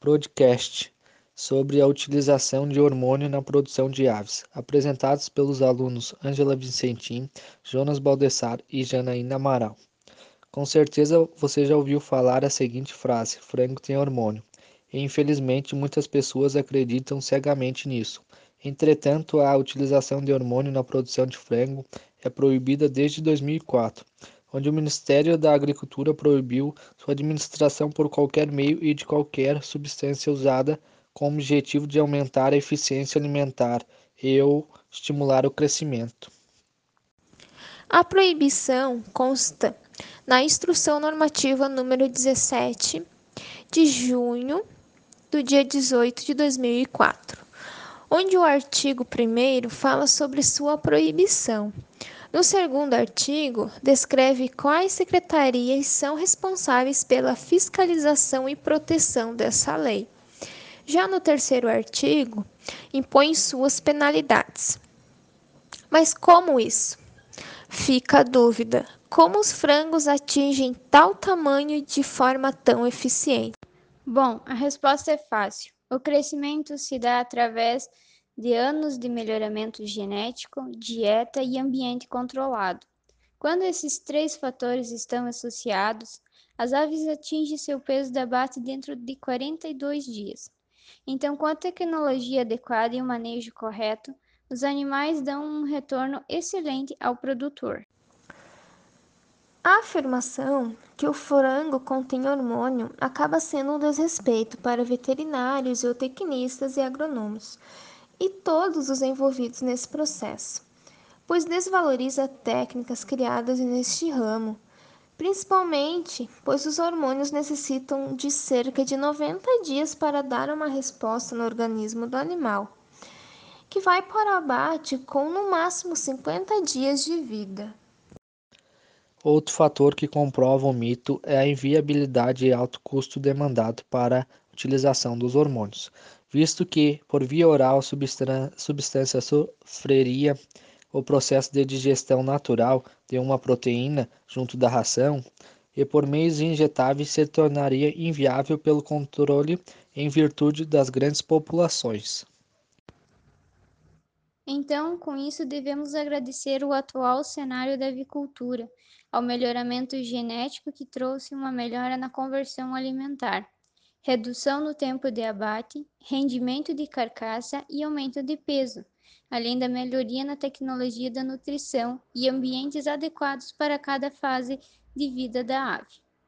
podcast sobre a utilização de hormônio na produção de aves, apresentados pelos alunos Ângela Vicentim, Jonas Baldessar e Janaína Amaral. Com certeza você já ouviu falar a seguinte frase: frango tem hormônio. E infelizmente muitas pessoas acreditam cegamente nisso. Entretanto, a utilização de hormônio na produção de frango é proibida desde 2004, onde o Ministério da Agricultura proibiu sua administração por qualquer meio e de qualquer substância usada com o objetivo de aumentar a eficiência alimentar e ou estimular o crescimento. A proibição consta na Instrução Normativa número 17 de junho do dia 18 de 2004, onde o artigo 1 fala sobre sua proibição. No segundo artigo, descreve quais secretarias são responsáveis pela fiscalização e proteção dessa lei. Já no terceiro artigo, impõe suas penalidades. Mas como isso? Fica a dúvida: como os frangos atingem tal tamanho de forma tão eficiente? Bom, a resposta é fácil. O crescimento se dá através de anos de melhoramento genético, dieta e ambiente controlado. Quando esses três fatores estão associados, as aves atingem seu peso de abate dentro de 42 dias. Então, com a tecnologia adequada e o manejo correto, os animais dão um retorno excelente ao produtor. A afirmação que o frango contém hormônio acaba sendo um desrespeito para veterinários, zootecnistas e agrônomos e todos os envolvidos nesse processo, pois desvaloriza técnicas criadas neste ramo, principalmente pois os hormônios necessitam de cerca de 90 dias para dar uma resposta no organismo do animal, que vai para o abate com no máximo 50 dias de vida. Outro fator que comprova o mito é a inviabilidade e alto custo demandado para a utilização dos hormônios, visto que, por via oral, a substância sofreria o processo de digestão natural de uma proteína junto da ração e por meios injetáveis se tornaria inviável pelo controle em virtude das grandes populações. Então, com isso, devemos agradecer o atual cenário da avicultura, ao melhoramento genético que trouxe uma melhora na conversão alimentar, redução no tempo de abate, rendimento de carcaça e aumento de peso, além da melhoria na tecnologia da nutrição e ambientes adequados para cada fase de vida da ave.